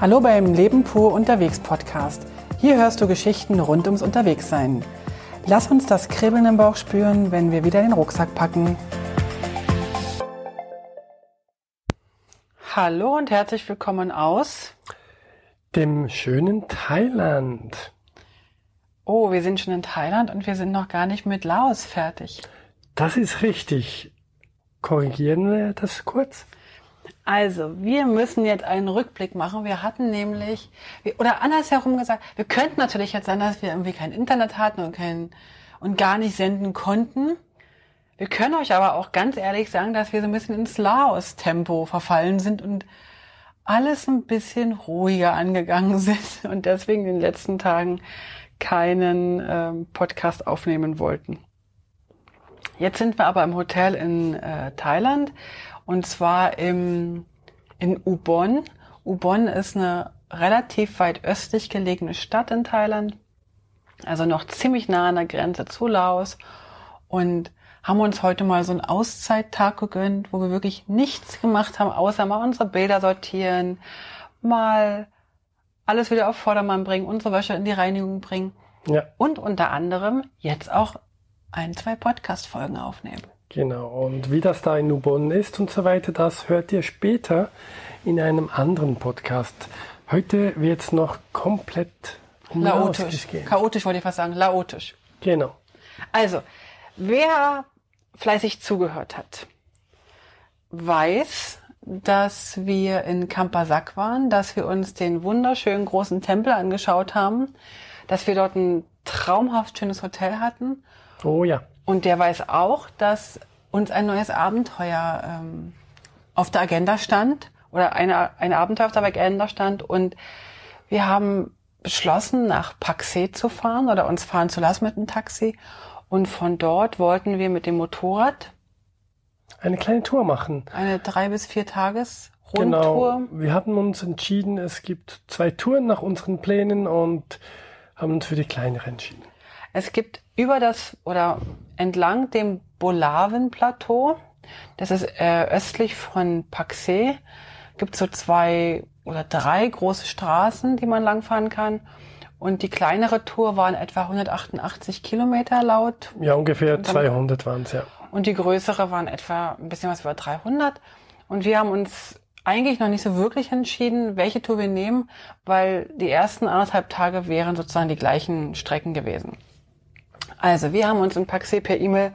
Hallo beim Leben pur unterwegs Podcast. Hier hörst du Geschichten rund ums Unterwegssein. Lass uns das Kribbeln im Bauch spüren, wenn wir wieder den Rucksack packen. Hallo und herzlich willkommen aus dem schönen Thailand. Oh, wir sind schon in Thailand und wir sind noch gar nicht mit Laos fertig. Das ist richtig. Korrigieren wir das kurz? Also, wir müssen jetzt einen Rückblick machen. Wir hatten nämlich, oder andersherum gesagt, wir könnten natürlich jetzt sein, dass wir irgendwie kein Internet hatten und, kein, und gar nicht senden konnten. Wir können euch aber auch ganz ehrlich sagen, dass wir so ein bisschen ins Laos-Tempo verfallen sind und alles ein bisschen ruhiger angegangen sind und deswegen in den letzten Tagen keinen ähm, Podcast aufnehmen wollten. Jetzt sind wir aber im Hotel in äh, Thailand und zwar im, in Ubon. Ubon ist eine relativ weit östlich gelegene Stadt in Thailand, also noch ziemlich nah an der Grenze zu Laos und haben uns heute mal so einen Auszeittag gegönnt, wo wir wirklich nichts gemacht haben, außer mal unsere Bilder sortieren, mal alles wieder auf Vordermann bringen, unsere Wäsche in die Reinigung bringen. Ja. Und unter anderem jetzt auch ein, zwei Podcast-Folgen aufnehmen. Genau, und wie das da in Ubon ist und so weiter, das hört ihr später in einem anderen Podcast. Heute wird es noch komplett Laotisch. Gehen. Chaotisch wollte ich fast sagen, laotisch. Genau. Also, wer fleißig zugehört hat, weiß, dass wir in Kampasak waren, dass wir uns den wunderschönen großen Tempel angeschaut haben, dass wir dort ein traumhaft schönes Hotel hatten. Oh ja. Und der weiß auch, dass uns ein neues Abenteuer ähm, auf der Agenda stand oder eine, ein Abenteuer auf der Agenda stand und wir haben beschlossen, nach Paxe zu fahren oder uns fahren zu lassen mit dem Taxi und von dort wollten wir mit dem Motorrad eine kleine Tour machen. Eine drei bis vier Tages Rundtour. Genau. Wir hatten uns entschieden, es gibt zwei Touren nach unseren Plänen und haben uns für die kleinere entschieden. Es gibt über das oder entlang dem Bolaven-Plateau, das ist äh, östlich von Paxe, gibt so zwei oder drei große Straßen, die man langfahren kann. Und die kleinere Tour waren etwa 188 Kilometer laut. Ja, ungefähr 200 waren es, ja. Und die größere waren etwa ein bisschen was über 300. Und wir haben uns eigentlich noch nicht so wirklich entschieden, welche Tour wir nehmen, weil die ersten anderthalb Tage wären sozusagen die gleichen Strecken gewesen. Also, wir haben uns in Paxé per E-Mail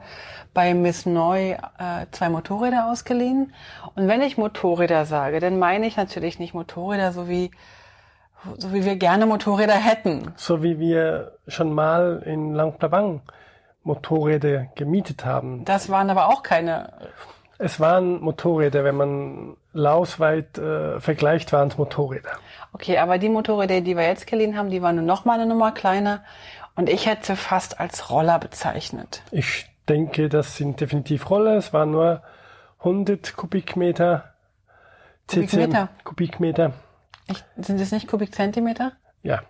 bei Miss Neu äh, zwei Motorräder ausgeliehen. Und wenn ich Motorräder sage, dann meine ich natürlich nicht Motorräder so wie so wie wir gerne Motorräder hätten. So wie wir schon mal in Langplabang Motorräder gemietet haben. Das waren aber auch keine. Es waren Motorräder, wenn man lausweit äh, vergleicht, waren es Motorräder. Okay, aber die Motorräder, die wir jetzt geliehen haben, die waren noch mal eine Nummer kleiner und ich hätte sie fast als Roller bezeichnet. Ich denke, das sind definitiv Roller. Es waren nur 100 Kubikmeter. Kubikmeter. Kubikmeter. Ich, sind es nicht Kubikzentimeter? Ja.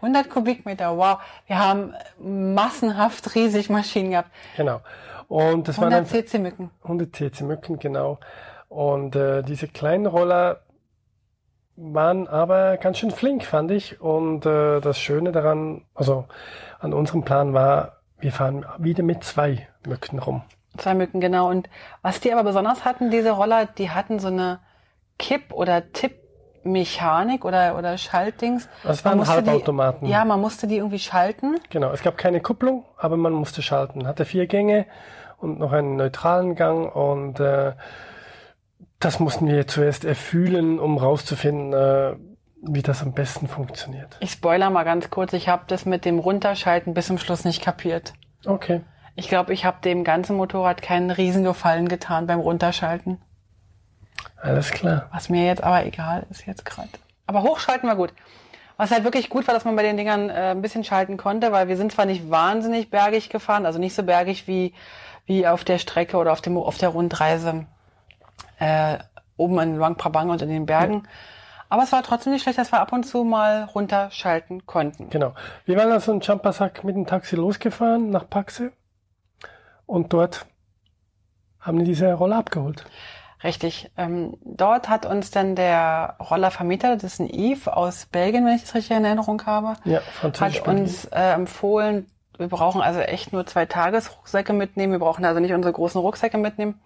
100 Kubikmeter, wow. Wir haben massenhaft riesig Maschinen gehabt. Genau. Und das 100 CC-Mücken. 100 CC-Mücken, genau. Und äh, diese kleinen Roller waren aber ganz schön flink, fand ich. Und äh, das Schöne daran, also an unserem Plan war, wir fahren wieder mit zwei Mücken rum. Zwei Mücken, genau. Und was die aber besonders hatten, diese Roller, die hatten so eine Kipp- oder Tipp- Mechanik oder, oder Schaltdings. Das waren Halbautomaten. Die, ja, man musste die irgendwie schalten. Genau, es gab keine Kupplung, aber man musste schalten. Hatte vier Gänge und noch einen neutralen Gang und äh, das mussten wir zuerst erfühlen, um rauszufinden, äh, wie das am besten funktioniert. Ich spoiler mal ganz kurz, ich habe das mit dem Runterschalten bis zum Schluss nicht kapiert. Okay. Ich glaube, ich habe dem ganzen Motorrad keinen Riesengefallen getan beim Runterschalten. Alles klar. Was mir jetzt aber egal ist jetzt gerade. Aber hochschalten war gut. Was halt wirklich gut war, dass man bei den Dingern äh, ein bisschen schalten konnte, weil wir sind zwar nicht wahnsinnig bergig gefahren, also nicht so bergig wie, wie auf der Strecke oder auf, dem, auf der Rundreise äh, oben in Luang Prabang und in den Bergen. Ja. Aber es war trotzdem nicht schlecht, dass wir ab und zu mal runterschalten konnten. Genau. Wir waren also in Champasak mit dem Taxi losgefahren nach Paxe und dort haben die diese Rolle abgeholt. Richtig. Ähm, dort hat uns dann der Rollervermieter, das ist ein Yves aus Belgien, wenn ich das richtig in Erinnerung habe, Ja, hat uns äh, empfohlen, wir brauchen also echt nur zwei Tagesrucksäcke mitnehmen. Wir brauchen also nicht unsere großen Rucksäcke mitnehmen.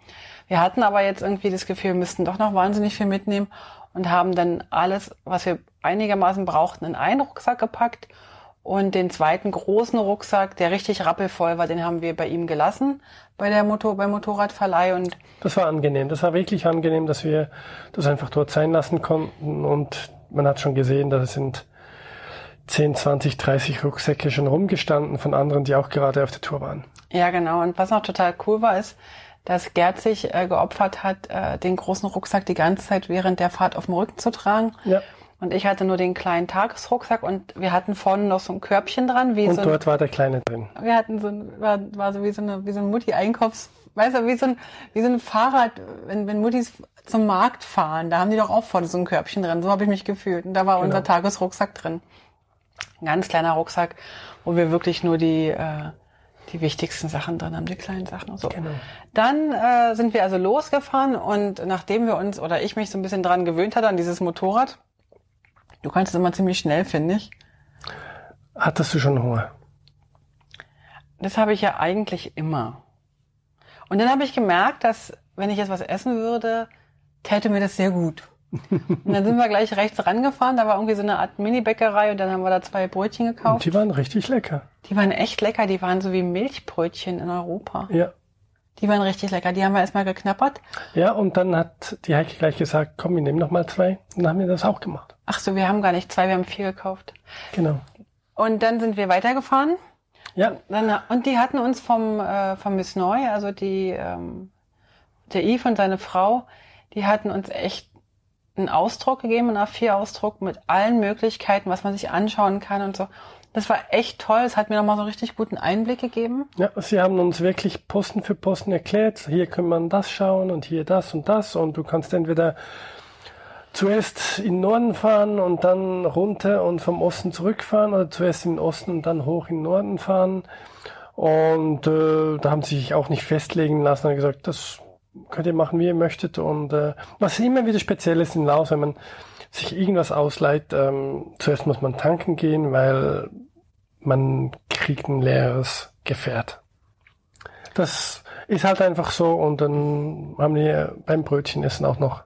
Wir hatten aber jetzt irgendwie das Gefühl, wir müssten doch noch wahnsinnig viel mitnehmen und haben dann alles, was wir einigermaßen brauchten, in einen Rucksack gepackt. Und den zweiten großen Rucksack, der richtig rappelvoll war, den haben wir bei ihm gelassen, bei der Motor, beim Motorradverleih. Und Das war angenehm. Das war wirklich angenehm, dass wir das einfach dort sein lassen konnten. Und man hat schon gesehen, da sind 10, 20, 30 Rucksäcke schon rumgestanden von anderen, die auch gerade auf der Tour waren. Ja, genau. Und was noch total cool war, ist, dass Gerd sich äh, geopfert hat, äh, den großen Rucksack die ganze Zeit während der Fahrt auf dem Rücken zu tragen. Ja. Und ich hatte nur den kleinen Tagesrucksack und wir hatten vorne noch so ein Körbchen dran, wie Und so ein, dort war der Kleine drin. wir hatten so ein, war, war so wie so eine, wie so ein Mutti-Einkaufs, weißt du, wie so ein, wie so ein Fahrrad, wenn, wenn Muttis zum Markt fahren, da haben die doch auch vorne so ein Körbchen drin. So habe ich mich gefühlt. Und da war unser Tagesrucksack drin. Ein ganz kleiner Rucksack, wo wir wirklich nur die, äh, die wichtigsten Sachen drin haben, die kleinen Sachen und so. Genau. Dann äh, sind wir also losgefahren und nachdem wir uns oder ich mich so ein bisschen dran gewöhnt hatte an dieses Motorrad, du kannst es immer ziemlich schnell, finde ich. Hattest du schon Hunger? Das habe ich ja eigentlich immer. Und dann habe ich gemerkt, dass wenn ich jetzt was essen würde, täte mir das sehr gut. Und dann sind wir gleich rechts rangefahren, da war irgendwie so eine Art Mini-Bäckerei und dann haben wir da zwei Brötchen Und gekauft. die waren richtig lecker. Die waren echt lecker, die waren so wie Milchbrötchen in Europa. Ja. Die waren richtig lecker, die haben wir erstmal geknappert. Ja, und dann hat die Heike gleich gesagt, komm, wir nehmen noch mal zwei. Und dann haben wir das auch gemacht. Ach so, wir haben gar nicht zwei, wir haben vier gekauft. Genau. Und dann sind wir weitergefahren. Ja, Dann, und die hatten uns vom, äh, vom Miss Neu, also die, ähm, der Yves und seine Frau, die hatten uns echt einen Ausdruck gegeben, einen A4-Ausdruck mit allen Möglichkeiten, was man sich anschauen kann und so. Das war echt toll. Es hat mir nochmal so einen richtig guten Einblick gegeben. ja, sie haben uns wirklich Posten für Posten erklärt. Hier kann man das schauen und hier das und das. Und du kannst entweder zuerst in den Norden fahren und dann runter und vom Osten zurückfahren oder zuerst in den Osten und dann hoch in den Norden fahren. Und äh, da haben sie sich auch nicht festlegen lassen und gesagt, das könnt ihr machen, wie ihr möchtet. Und äh, was immer wieder speziell ist in Laos, wenn man sich irgendwas ausleiht, ähm, zuerst muss man tanken gehen, weil man kriegt ein leeres Gefährt. Das ist halt einfach so und dann haben wir beim Brötchenessen auch noch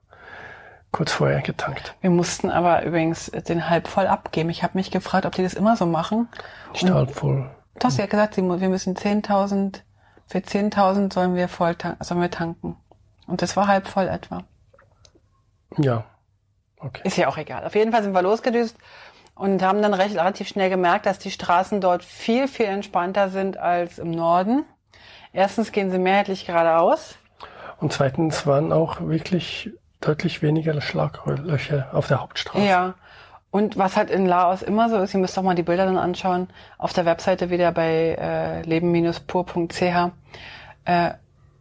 kurz vorher getankt. Wir mussten aber übrigens den halb voll abgeben. Ich habe mich gefragt, ob die das immer so machen. Nicht halb voll. Du hast ja gesagt, wir müssen 10.000, für 10.000 sollen wir voll tanken, sollen wir tanken. Und das war halb voll etwa. Ja. Okay. Ist ja auch egal. Auf jeden Fall sind wir losgedüst und haben dann recht relativ schnell gemerkt, dass die Straßen dort viel, viel entspannter sind als im Norden. Erstens gehen sie mehrheitlich geradeaus. Und zweitens waren auch wirklich deutlich weniger Schlaglöcher auf der Hauptstraße. Ja. Und was halt in Laos immer so ist, ihr müsst doch mal die Bilder dann anschauen, auf der Webseite wieder bei äh, leben-pur.ch. Äh,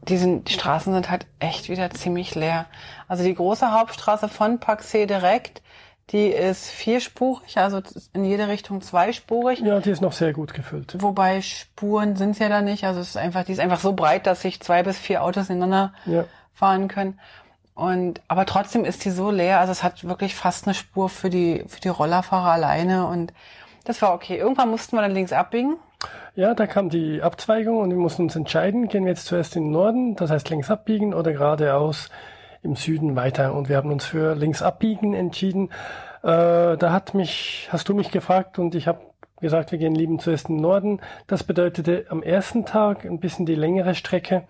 die, sind, die Straßen sind halt echt wieder ziemlich leer. Also die große Hauptstraße von Paxe direkt, die ist vierspurig, also in jede Richtung zweispurig. Ja, die ist noch sehr gut gefüllt. Wobei Spuren sind es ja da nicht. Also es ist einfach, die ist einfach so breit, dass sich zwei bis vier Autos ineinander Ja. fahren können. Und aber trotzdem ist die so leer. Also es hat wirklich fast eine Spur für die für die Rollerfahrer alleine und das war okay. Irgendwann mussten wir dann links abbiegen. Ja, da kam die Abzweigung und wir mussten uns entscheiden, gehen wir jetzt zuerst in den Norden, das heißt links abbiegen oder geradeaus im Süden weiter. Und wir haben uns für links abbiegen entschieden. Äh, da hat mich, hast du mich gefragt und ich habe gesagt, wir gehen lieben zuerst in den Norden. Das bedeutete am ersten Tag ein bisschen die längere Strecke.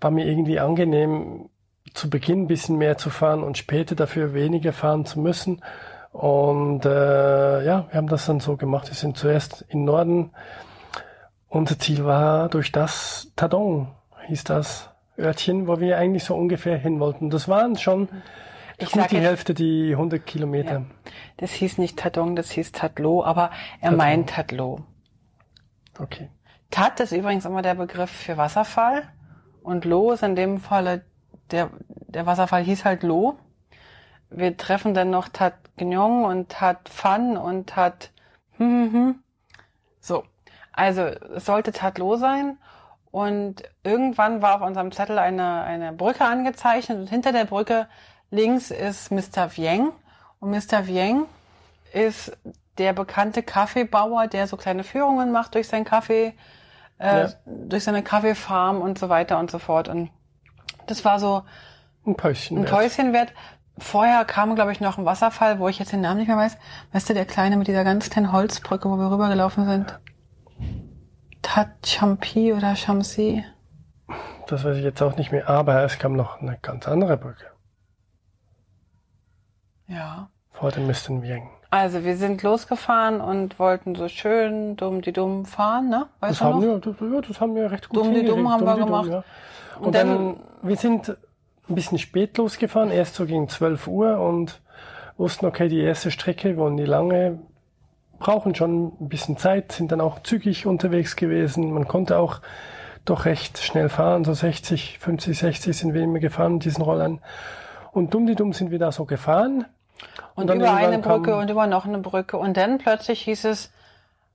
War mir irgendwie angenehm, zu Beginn ein bisschen mehr zu fahren und später dafür weniger fahren zu müssen. Und äh, ja, wir haben das dann so gemacht. Wir sind zuerst in Norden. Unser Ziel war durch das Tadong, hieß das Örtchen, wo wir eigentlich so ungefähr hin wollten. Das waren schon Ich gut die jetzt- Hälfte, die 100 Kilometer. Das hieß nicht Tadong, das hieß Tadlo, aber er Tadlo. meint Tadlo. Okay. Tat ist übrigens immer der Begriff für Wasserfall und Lo ist in dem Falle der der Wasserfall hieß halt Lo. Wir treffen dann noch Tat Gnyong und Tat Phan und Tat hm, hm, hm. so. Also es sollte Tat Lo sein Und irgendwann war auf unserem Zettel eine, eine Brücke angezeichnet und hinter der Brücke links ist Mr. Vieng. Und Mr. Vieng ist der bekannte Kaffeebauer, der so kleine Führungen macht durch seinen Kaffee, äh, ja. durch seine Kaffeefarm und so weiter und so fort. Und das war so ein Päuschen ein Päuschen wert. Vorher kam, glaube ich, noch ein Wasserfall, wo ich jetzt den Namen nicht mehr weiß. Weißt du, der kleine mit dieser ganz kleinen Holzbrücke, wo wir rübergelaufen sind? Tachampi oder Shamsi? Das weiß ich jetzt auch nicht mehr, aber es kam noch eine ganz andere Brücke. Ja. Vor dem Mr. Vieng. Also wir sind losgefahren und wollten so schön dumm die dumm fahren, ne? Weißt das, haben wir, das, ja, das haben wir recht gut Dumm die dumm haben dumm wir gemacht. Dumm, ja. Und, und, dann, dann, wir sind ein bisschen spät losgefahren, erst so gegen 12 Uhr und wussten, okay, die erste Strecke wollen die lange, brauchen schon ein bisschen Zeit, sind dann auch zügig unterwegs gewesen. Man konnte auch doch recht schnell fahren, so 60, 50, 60 sind wir immer gefahren mit diesen Rollern. Und dumm die dumm sind wir da so gefahren. Und, und über eine Brücke und über noch eine Brücke. Und dann plötzlich hieß es,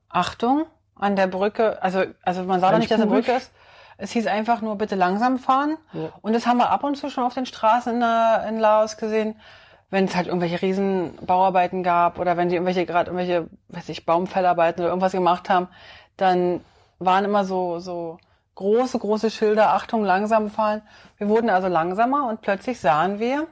Achtung, an der Brücke, also, also man sah doch nicht, dass eine Brücke ist. Es hieß einfach nur bitte langsam fahren. Ja. Und das haben wir ab und zu schon auf den Straßen in, äh, in Laos gesehen, wenn es halt irgendwelche riesen Bauarbeiten gab oder wenn die irgendwelche gerade irgendwelche, weiß ich, Baumfellarbeiten oder irgendwas gemacht haben, dann waren immer so so große große Schilder Achtung langsam fahren. Wir wurden also langsamer und plötzlich sahen wir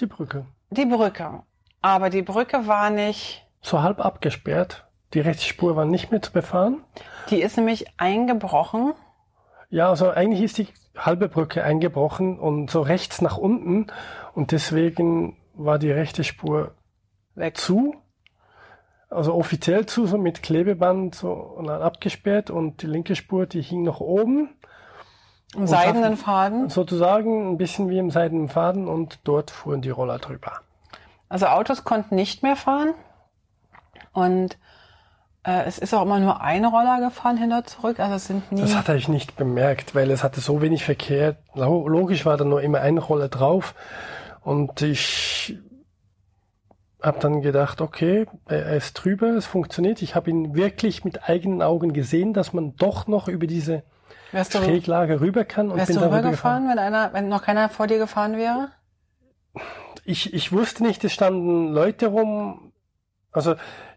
die Brücke. Die Brücke. Aber die Brücke war nicht so halb abgesperrt. Die rechte Spur war nicht mehr zu befahren. Die ist nämlich eingebrochen ja, also eigentlich ist die halbe Brücke eingebrochen und so rechts nach unten und deswegen war die rechte Spur weg zu. Also offiziell zu, so mit Klebeband so und dann abgesperrt und die linke Spur, die hing noch oben. Im seidenen Faden? Sozusagen ein bisschen wie im seidenen Faden und dort fuhren die Roller drüber. Also Autos konnten nicht mehr fahren und es ist auch immer nur ein Roller gefahren hin und zurück, also es sind nie. Das hatte ich nicht bemerkt, weil es hatte so wenig Verkehr. Logisch war da nur immer ein Roller drauf und ich habe dann gedacht, okay, er ist drüber, es funktioniert. Ich habe ihn wirklich mit eigenen Augen gesehen, dass man doch noch über diese wärst Schräglage du, rüber kann. Und wärst bin du rübergefahren, wenn einer, wenn noch keiner vor dir gefahren wäre? Ich, ich wusste nicht, es standen Leute rum. Also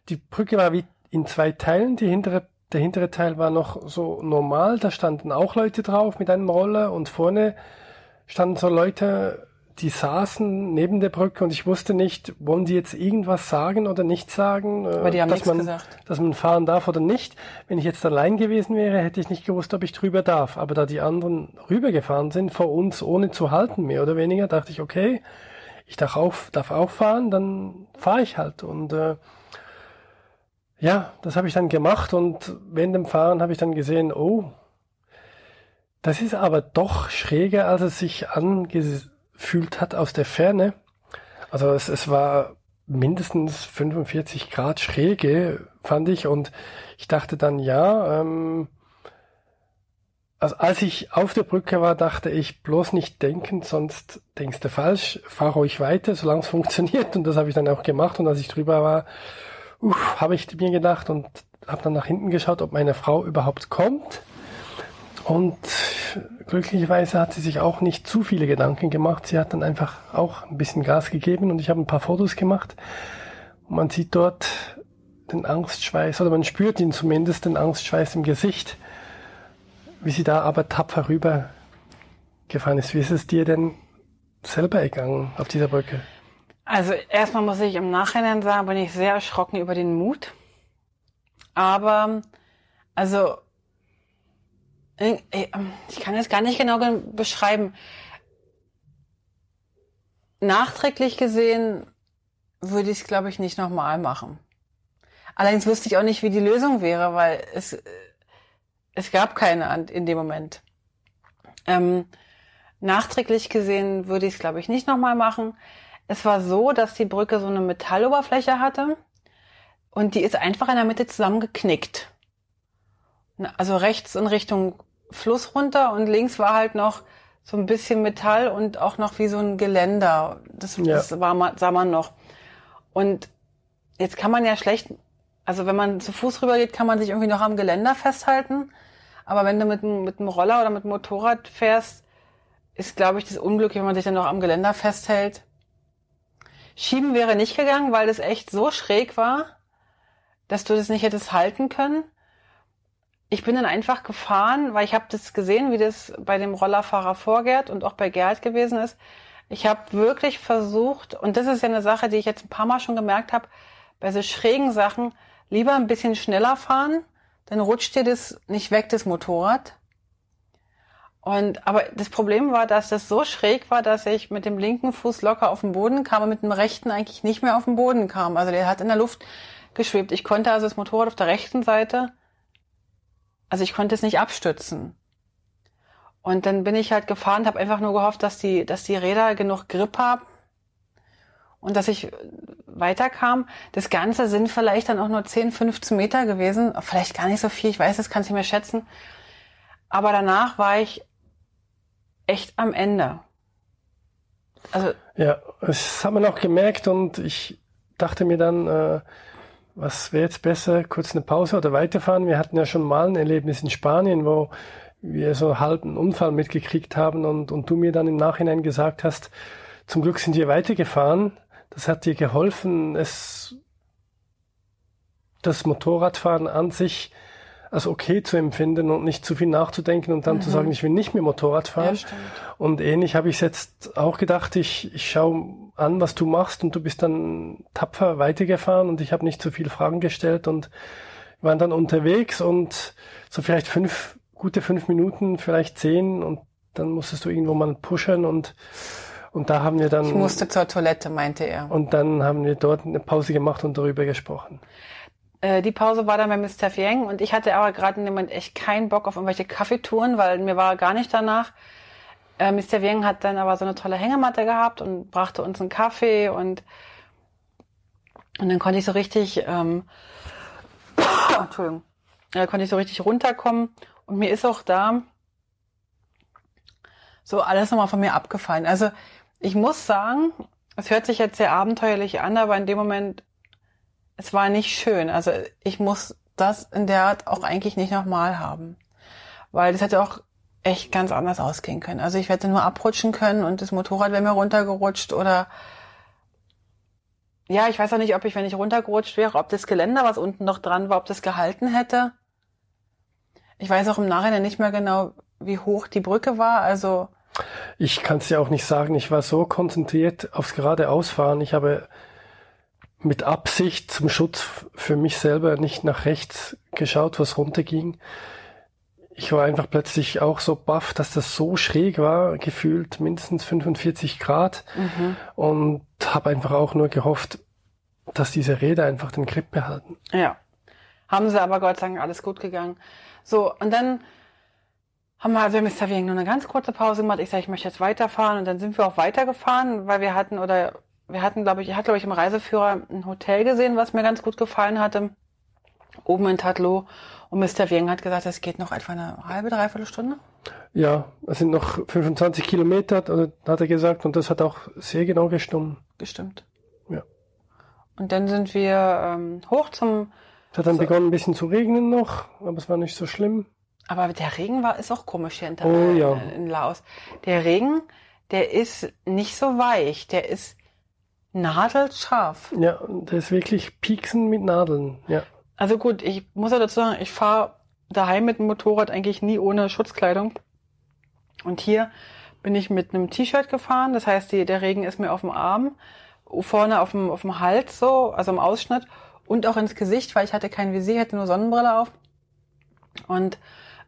die Brücke war wie in zwei Teilen. Die hintere, der hintere Teil war noch so normal, da standen auch Leute drauf mit einem Roller und vorne standen so Leute, die saßen neben der Brücke und ich wusste nicht, wollen die jetzt irgendwas sagen oder nicht sagen, äh, Aber die haben dass, man, gesagt. dass man fahren darf oder nicht. Wenn ich jetzt allein gewesen wäre, hätte ich nicht gewusst, ob ich drüber darf. Aber da die anderen rübergefahren sind vor uns, ohne zu halten, mehr oder weniger, dachte ich, okay, ich darf auch, darf auch fahren, dann fahre ich halt. Und äh, ja, das habe ich dann gemacht und während dem Fahren habe ich dann gesehen, oh, das ist aber doch schräger, als es sich angefühlt hat aus der Ferne. Also es, es war mindestens 45 Grad Schräge, fand ich. Und ich dachte dann, ja, ähm, also als ich auf der Brücke war, dachte ich, bloß nicht denken, sonst denkst du falsch, fahr ruhig weiter, solange es funktioniert. Und das habe ich dann auch gemacht. Und als ich drüber war, uff, habe ich mir gedacht und habe dann nach hinten geschaut, ob meine Frau überhaupt kommt. Und glücklicherweise hat sie sich auch nicht zu viele Gedanken gemacht. Sie hat dann einfach auch ein bisschen Gas gegeben und ich habe ein paar Fotos gemacht. Und man sieht dort den Angstschweiß, oder man spürt ihn zumindest, den Angstschweiß im Gesicht, wie sie da aber tapfer rüber gefahren ist. Wie ist es dir denn selber ergangen auf dieser Brücke? Also erstmal muss ich im Nachhinein sagen, bin ich sehr erschrocken über den Mut. Aber also ich kann es gar nicht genau beschreiben. Nachträglich gesehen würde ich es, glaube ich, nicht nochmal machen. Allerdings wüsste ich auch nicht, wie die Lösung wäre, weil es, es gab keine in dem Moment. Ähm, nachträglich gesehen würde ich es, glaube ich, nicht nochmal machen. Es war so, dass die Brücke so eine Metalloberfläche hatte und die ist einfach in der Mitte zusammengeknickt. Also rechts in Richtung Fluss runter und links war halt noch so ein bisschen Metall und auch noch wie so ein Geländer. Das, ja. das war, sah man noch. Und jetzt kann man ja schlecht, also wenn man zu Fuß rübergeht, kann man sich irgendwie noch am Geländer festhalten. Aber wenn du mit, mit einem Roller oder mit einem Motorrad fährst, ist, glaube ich, das Unglück, wenn man sich dann noch am Geländer festhält. Schieben wäre nicht gegangen, weil das echt so schräg war, dass du das nicht hättest halten können. Ich bin dann einfach gefahren, weil ich habe das gesehen, wie das bei dem Rollerfahrer vor Gerd und auch bei Gerd gewesen ist. Ich habe wirklich versucht, und das ist ja eine Sache, die ich jetzt ein paar Mal schon gemerkt habe, bei so schrägen Sachen lieber ein bisschen schneller fahren, dann rutscht dir das nicht weg, das Motorrad. Und, aber das Problem war, dass das so schräg war, dass ich mit dem linken Fuß locker auf den Boden kam und mit dem rechten eigentlich nicht mehr auf den Boden kam. Also der hat in der Luft geschwebt. Ich konnte also das Motorrad auf der rechten Seite, also ich konnte es nicht abstützen. Und dann bin ich halt gefahren, habe einfach nur gehofft, dass die, dass die Räder genug Grip haben und dass ich weiterkam. Das Ganze sind vielleicht dann auch nur 10, 15 Meter gewesen, vielleicht gar nicht so viel, ich weiß, das kann ich nicht mehr schätzen. Aber danach war ich echt am Ende. Also Ja, das haben wir noch gemerkt und ich dachte mir dann, äh, was wäre jetzt besser, kurz eine Pause oder weiterfahren? Wir hatten ja schon mal ein Erlebnis in Spanien, wo wir so halb einen Unfall mitgekriegt haben und, und du mir dann im Nachhinein gesagt hast, zum Glück sind wir weitergefahren. Das hat dir geholfen, es, das Motorradfahren an sich als okay zu empfinden und nicht zu viel nachzudenken und dann zu sagen, ich will nicht mehr Motorrad fahren. ja. Und ähnlich habe ich jetzt auch gedacht, ich, ich schaue an, was du machst und du bist dann tapfer weitergefahren und ich habe nicht so viele Fragen gestellt und waren dann unterwegs und so vielleicht fünf, gute fünf Minuten, vielleicht zehn und dann musstest du irgendwo mal pushen und, und da haben wir dann, Ich musste zur Toilette, meinte er. und dann haben wir dort eine Pause gemacht und darüber gesprochen. Äh, die Pause war dann bei Mr. Fieng und ich hatte aber gerade in dem Moment echt keinen Bock auf irgendwelche Kaffeetouren, weil mir war gar nicht danach. Äh, Mr. Fieng hat dann aber so eine tolle Hängematte gehabt und brachte uns einen Kaffee und und dann konnte ich so richtig, ähm, Entschuldigung, äh, konnte ich so richtig runterkommen und mir ist auch da so alles nochmal von mir abgefallen. Also ich muss sagen, es hört sich jetzt sehr abenteuerlich an, aber in dem Moment es war nicht schön. Also ich muss das in der Art auch eigentlich nicht nochmal haben. Weil das hätte auch echt ganz anders ausgehen können. Also ich hätte nur abrutschen können und das Motorrad wäre mir runtergerutscht oder ja, ich weiß auch nicht, ob ich, wenn ich runtergerutscht wäre, ob das Geländer, was unten noch dran war, ob das gehalten hätte. Ich weiß auch im Nachhinein nicht mehr genau, wie hoch die Brücke war. Also Ich kann es dir auch nicht sagen, ich war so konzentriert aufs geradeausfahren. Ich habe mit Absicht zum Schutz für mich selber nicht nach rechts geschaut, was runterging. Ich war einfach plötzlich auch so baff, dass das so schräg war, gefühlt mindestens 45 Grad und habe einfach auch nur gehofft, dass diese Räder einfach den Grip behalten. Ja. Haben sie aber Gott sei Dank alles gut gegangen. So, und dann haben wir also Mr. Wieng nur eine ganz kurze Pause gemacht. Ich sage, ich möchte jetzt weiterfahren und dann sind wir auch weitergefahren, weil wir hatten oder wir hatten, glaube ich, ich hatte, glaube ich, im Reiseführer ein Hotel gesehen, was mir ganz gut gefallen hatte. Oben in Tatlo. Und Mr. Wieng hat gesagt, es geht noch etwa eine halbe, dreiviertel Stunde. Ja, es sind noch 25 Kilometer, hat er gesagt, und das hat auch sehr genau gestimmt. Gestimmt. Ja. Und dann sind wir ähm, hoch zum, Es hat dann begonnen ein bisschen zu regnen noch, aber es war nicht so schlimm. aber der Regen war, ist auch komisch hier in, Oh, ja. in Laos. Der Regen, der ist nicht so weich, der ist nadelscharf. Ja, das ist wirklich Pieksen mit Nadeln. Ja. Also gut, ich muss ja dazu sagen, ich fahre daheim mit dem Motorrad eigentlich nie ohne Schutzkleidung. Und hier bin ich mit einem T-Shirt gefahren, das heißt, die, der Regen ist mir auf dem Arm, vorne auf dem, auf dem Hals so, also im Ausschnitt und auch ins Gesicht, weil ich hatte kein Visier, hatte nur Sonnenbrille auf. Und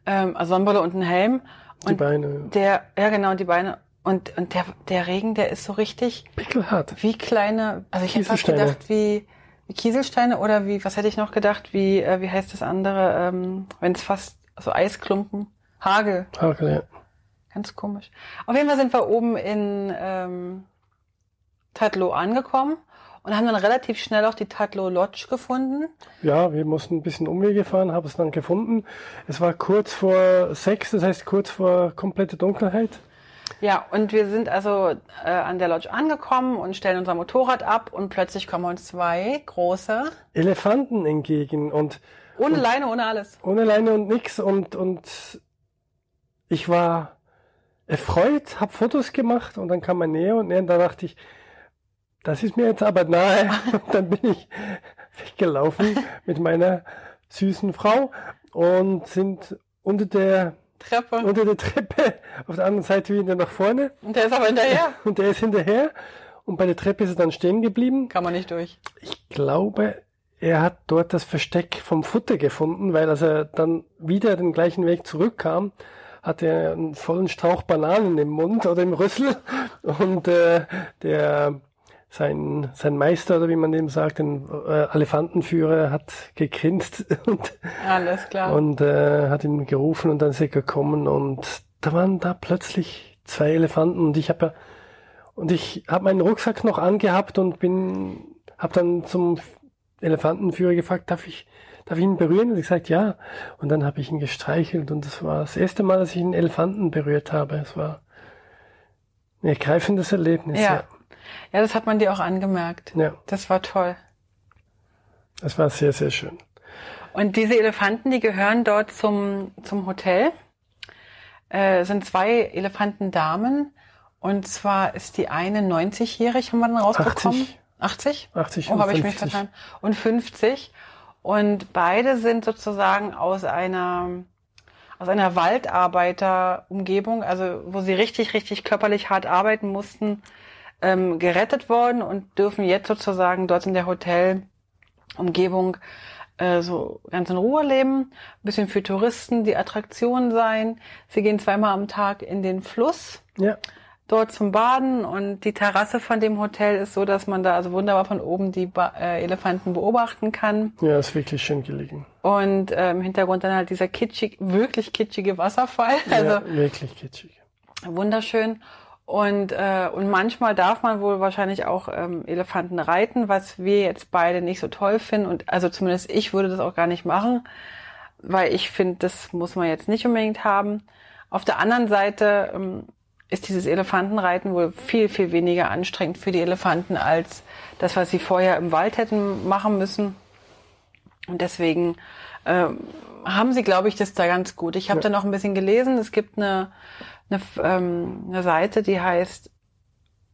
ähm, also Sonnenbrille und einen Helm. Die Und Beine. der, ja genau, die Beine. Und, und der, der Regen, der ist so richtig Pickelhart. wie kleine, also ich hätte fast gedacht, wie, wie Kieselsteine oder wie, was hätte ich noch gedacht, wie, äh, wie heißt das andere, ähm, wenn es fast so Eisklumpen, Hagel, Hagel, ja. ganz komisch. Auf jeden Fall sind wir oben in ähm, Tatlo angekommen und haben dann relativ schnell auch die Tatlo Lodge gefunden. Ja, wir mussten ein bisschen Umwege fahren, haben es dann gefunden. Es war kurz vor sechs, das heißt kurz vor komplette Dunkelheit. Ja, und wir sind also äh, an der Lodge angekommen und stellen unser Motorrad ab und plötzlich kommen uns zwei große Elefanten entgegen und ohne und, Leine, ohne alles. Ohne Leine und nix und und ich war erfreut, habe Fotos gemacht und dann kam man näher und näher und da dachte ich, das ist mir jetzt aber nahe. Und dann bin ich weggelaufen mit meiner süßen Frau und sind unter der Treppe. unter der Treppe auf der anderen Seite wieder nach vorne. Und der ist aber hinterher. Und der ist hinterher. Und bei der Treppe ist er dann stehen geblieben. Kann man nicht durch. Ich glaube, er hat dort das Versteck vom Futter gefunden, weil als er dann wieder den gleichen Weg zurückkam, hatte er einen vollen Strauch Bananen im Mund oder im Rüssel. Und äh, der sein, sein Meister oder wie man dem sagt, den äh, Elefantenführer hat gegrinst und, Alles klar. und äh, hat ihn gerufen und dann ist er gekommen und da waren da plötzlich zwei Elefanten und ich habe ja und ich habe meinen Rucksack noch angehabt und bin habe dann zum Elefantenführer gefragt, darf ich darf ich ihn berühren? Und ich gesagt, ja. Und dann habe ich ihn gestreichelt und das war das erste Mal, dass ich einen Elefanten berührt habe. Es war ein ergreifendes Erlebnis. ja. ja. Ja, das hat man dir auch angemerkt. Ja, Das war toll. das war sehr, sehr schön. Und diese Elefanten, die gehören dort zum, zum Hotel. Äh, sind zwei Elefantendamen. Und zwar ist die eine 90-jährig, haben wir dann rausbekommen. 80. 80? 80 Oh, und habe ich mich 50. vertan. Und 50. Und beide sind sozusagen aus einer, aus einer Waldarbeiterumgebung, also wo sie richtig, richtig körperlich hart arbeiten mussten, ähm, gerettet worden und dürfen jetzt sozusagen dort in der Hotelumgebung äh, so ganz in Ruhe leben, ein bisschen für Touristen die Attraktion sein. Sie gehen zweimal am Tag in den Fluss Ja, dort zum Baden und die Terrasse von dem Hotel ist so, dass man da also wunderbar von oben die ba äh, Elefanten beobachten kann ja, ist wirklich schön gelegen. und äh, im Hintergrund dann halt dieser kitschig, wirklich kitschige Wasserfall, also ja, wirklich kitschig. wunderschön und äh, und manchmal darf man wohl wahrscheinlich auch ähm, Elefanten reiten, was wir jetzt beide nicht so toll finden und also zumindest ich würde das auch gar nicht machen, weil ich finde, das muss man jetzt nicht unbedingt haben. Auf der anderen Seite ähm, ist dieses Elefantenreiten wohl viel, viel weniger anstrengend für die Elefanten als das, was sie vorher im Wald hätten machen müssen. Und deswegen ähm, haben sie, glaube ich, das da ganz gut. Ich habe Ja. da noch ein bisschen gelesen. Es gibt eine, eine, ähm, eine Seite, die heißt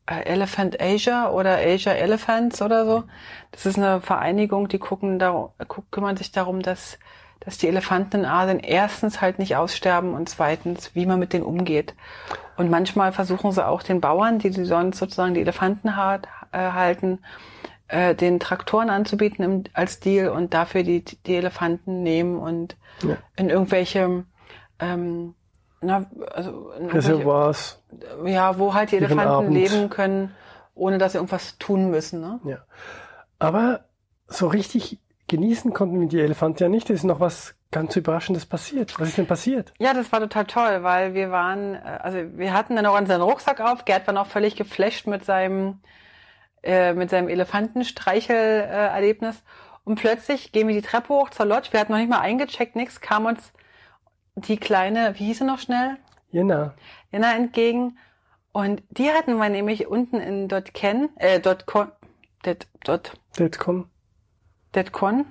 äh, Elephant Asia oder Asia Elephants oder so. Das ist eine Vereinigung, die gucken da, kümmern sich darum, dass, dass die Elefanten in Asien erstens halt nicht aussterben und zweitens, wie man mit denen umgeht. Und manchmal versuchen sie auch den Bauern, die, die sonst sozusagen die Elefanten hart, äh, halten, äh, den Traktoren anzubieten im, als Deal und dafür die, die Elefanten nehmen und Ja. in irgendwelche ähm, na, also Reservoirs. ja, wo halt die Elefanten leben können, ohne dass sie irgendwas tun müssen. Ne? Ja. Aber so richtig genießen konnten wir die Elefanten ja nicht. Es ist noch was ganz Überraschendes passiert. Was ist denn passiert? Ja, das war total toll, weil wir waren, äh, also wir hatten dann auch unseren Rucksack auf. Gerd war noch völlig geflasht mit seinem, äh, mit seinem Elefantenstreichel-Erlebnis. Und plötzlich gehen wir die Treppe hoch zur Lodge. Wir hatten noch nicht mal eingecheckt, nix. Kam uns die kleine, wie hieß sie noch schnell? Jena. Jena entgegen. Und die hatten wir nämlich unten in dort Ken, äh, dort Con, dort, dort, Detcon. dort Con,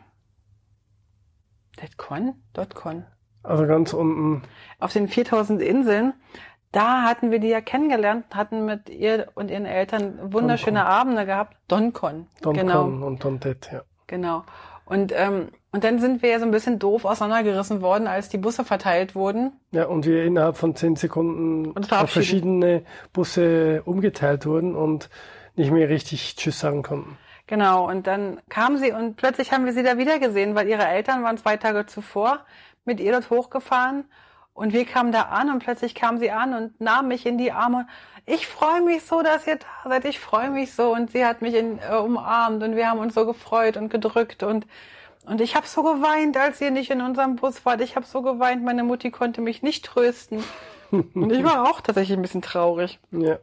dort Con, dort Con. Also ganz unten. auf den 4000 Inseln, da hatten wir die ja kennengelernt, hatten mit ihr und ihren Eltern wunderschöne. Abende gehabt. Doncon. Doncon Genau, und Dontet, ja. genau. Und, ähm, und dann sind wir ja so ein bisschen doof auseinandergerissen worden, als die Busse verteilt wurden. Ja, und wir innerhalb von zehn Sekunden Und auf verschiedene Busse umgeteilt wurden und nicht mehr richtig Tschüss sagen konnten. Genau, und dann kam sie und plötzlich haben wir sie da wieder gesehen, weil ihre Eltern waren zwei Tage zuvor mit ihr dort hochgefahren und wir kamen da an und plötzlich kam sie an und nahm mich in die Arme. Ich freue mich so, dass ihr da seid, ich freue mich so und sie hat mich in, äh, umarmt und wir haben uns so gefreut und gedrückt und und ich habe so geweint, als ihr nicht in unserem Bus wart. Ich habe so geweint, meine Mutti konnte mich nicht trösten. Und ich war auch tatsächlich ein bisschen traurig. Ja,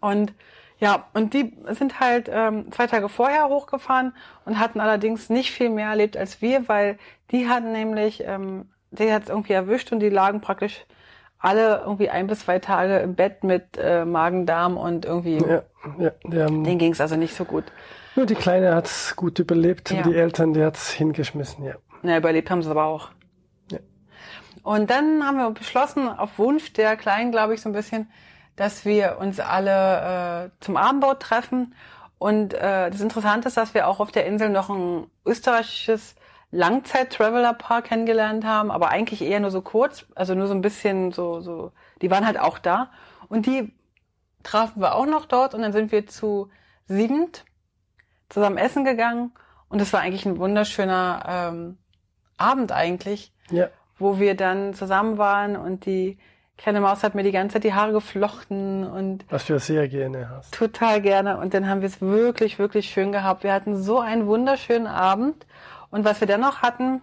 Und ja, und die sind halt ähm, zwei Tage vorher hochgefahren und hatten allerdings nicht viel mehr erlebt als wir, weil die hatten nämlich, ähm, die hat es irgendwie erwischt und die lagen praktisch alle irgendwie ein bis zwei Tage im Bett mit äh, Magen-Darm und irgendwie, Ja, ja, haben, denen ging es also nicht so gut. nur die Kleine hat's gut überlebt, Ja. aber die Eltern, die hat's hingeschmissen, ja. Na, überlebt haben sie aber auch. Ja. Und dann haben wir beschlossen, auf Wunsch der Kleinen, glaube ich, so ein bisschen, dass wir uns alle äh, zum Abendbrot treffen. Und äh, das Interessante ist, dass wir auch auf der Insel noch ein österreichisches Langzeit-Traveler-Paar kennengelernt haben, aber eigentlich eher nur so kurz, also nur so ein bisschen so, so, die waren halt auch da. Und die trafen wir auch noch dort und dann sind wir zu siebend zusammen essen gegangen und es war eigentlich ein wunderschöner ähm, Abend eigentlich, Ja, wo wir dann zusammen waren und die kleine Maus hat mir die ganze Zeit die Haare geflochten und was du sehr gerne hast. total gerne und dann haben wir es wirklich, wirklich schön gehabt. Wir hatten so einen wunderschönen Abend und was wir dann noch hatten,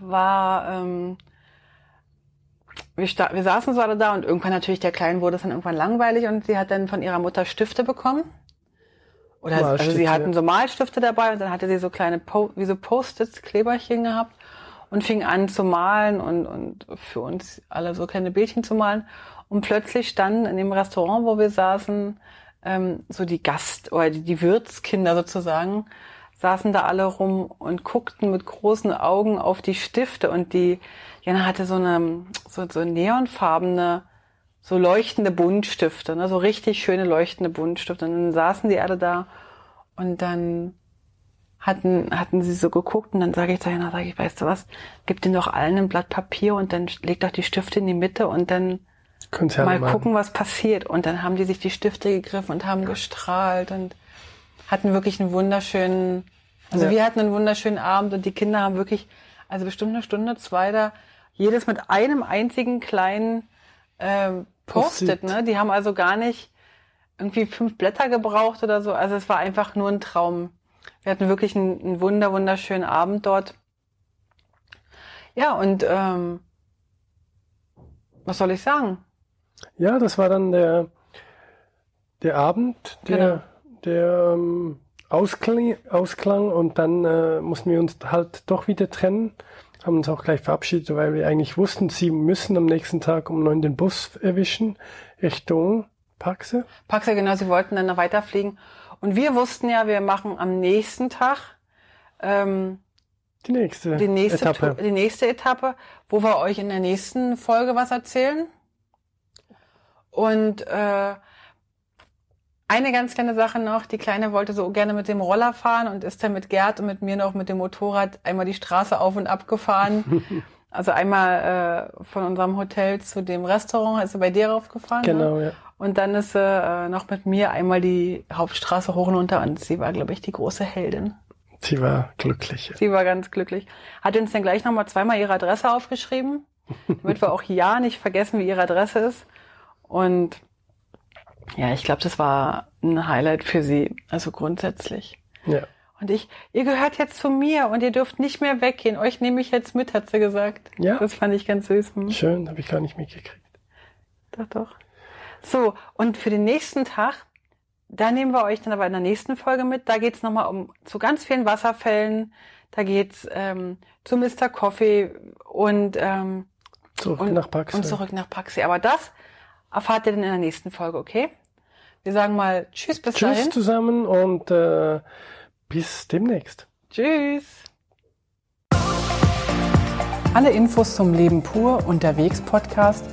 war, ähm, wir, wir saßen so alle da und irgendwann natürlich der Kleinen wurde es dann irgendwann langweilig und sie hat dann von ihrer Mutter Stifte bekommen. Oder also sie hatten so Malstifte dabei und dann hatte sie so kleine po wie so Post-its, Kleberchen gehabt und fing an zu malen und, und für uns alle so kleine Bildchen zu malen. Und plötzlich standen in dem Restaurant, wo wir saßen, ähm, so die Gast- oder die, die Wirtskinder sozusagen, saßen da alle rum und guckten mit großen Augen auf die Stifte und die Jana hatte so eine so, so neonfarbene so leuchtende Buntstifte, ne? so richtig schöne leuchtende Buntstifte. Und dann saßen die alle da und dann hatten, hatten sie so geguckt und dann sage ich zu Jana, sage ich, weißt du was, gib denen doch allen ein Blatt Papier und dann leg doch die Stifte in die Mitte und dann Könnt mal machen. gucken, was passiert. Und dann haben die sich die Stifte gegriffen und haben gestrahlt und hatten wirklich einen wunderschönen, also Ja. wir hatten einen wunderschönen Abend und die Kinder haben wirklich, also bestimmt eine Stunde, zwei da, jedes mit einem einzigen kleinen ähm, Post-it, ne? Die haben also gar nicht irgendwie fünf Blätter gebraucht oder so. Also es war einfach nur ein Traum. Wir hatten wirklich einen, einen wunder, wunderschönen Abend dort. Ja, und ähm, was soll ich sagen? Ja, das war dann der, der Abend, der, Genau. der ähm, ausklang, ausklang und dann äh, mussten wir uns halt doch wieder trennen. Haben uns auch gleich verabschiedet, weil wir eigentlich wussten, sie müssen am nächsten Tag um neun den Bus erwischen Richtung Paxe. Paxe, genau, sie wollten dann noch weiterfliegen. Und wir wussten ja, wir machen am nächsten Tag ähm, Die nächste, die, nächste Etappe. Die nächste Etappe, wo wir euch in der nächsten Folge was erzählen. Und äh, eine ganz kleine Sache noch, die Kleine wollte so gerne mit dem Roller fahren und ist dann mit Gerd und mit mir noch mit dem Motorrad einmal die Straße auf und ab gefahren. also einmal äh, von unserem Hotel zu dem Restaurant, ist sie bei dir raufgefahren. Ne? Genau, ja. Und dann ist sie äh, noch mit mir einmal die Hauptstraße hoch und runter und sie war, glaube ich, die große Heldin. Sie war glücklich. ja. Sie war ganz glücklich. Hat uns dann gleich nochmal zweimal ihre Adresse aufgeschrieben, damit wir auch ja nicht vergessen, wie ihre Adresse ist. Und ja, ich glaube, das war ein Highlight für sie, also grundsätzlich. Ja. Und ich, ihr gehört jetzt zu mir und ihr dürft nicht mehr weggehen. Euch nehme ich jetzt mit, hat sie gesagt. Ja. Das fand ich ganz süß. Hm. Schön, habe ich gar nicht mitgekriegt. Doch, doch. So, und für den nächsten Tag, da nehmen wir euch dann aber in der nächsten Folge mit. Da geht's nochmal um zu ganz vielen Wasserfällen. Da geht's ähm, zu Mr. Coffee und, ähm, Zurück und, nach Paxe. und zurück nach Paxi. Aber das erfahrt ihr dann in der nächsten Folge, okay? Wir sagen mal Tschüss bis Tschüss dahin. zusammen und äh, bis demnächst. Tschüss. Alle Infos zum Leben pur unterwegs Podcast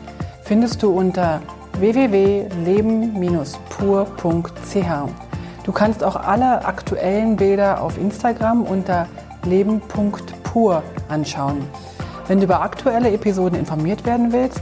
findest du unter www.leben-pur.ch. Du kannst auch alle aktuellen Bilder auf Instagram unter leben.pur anschauen. Wenn du über aktuelle Episoden informiert werden willst,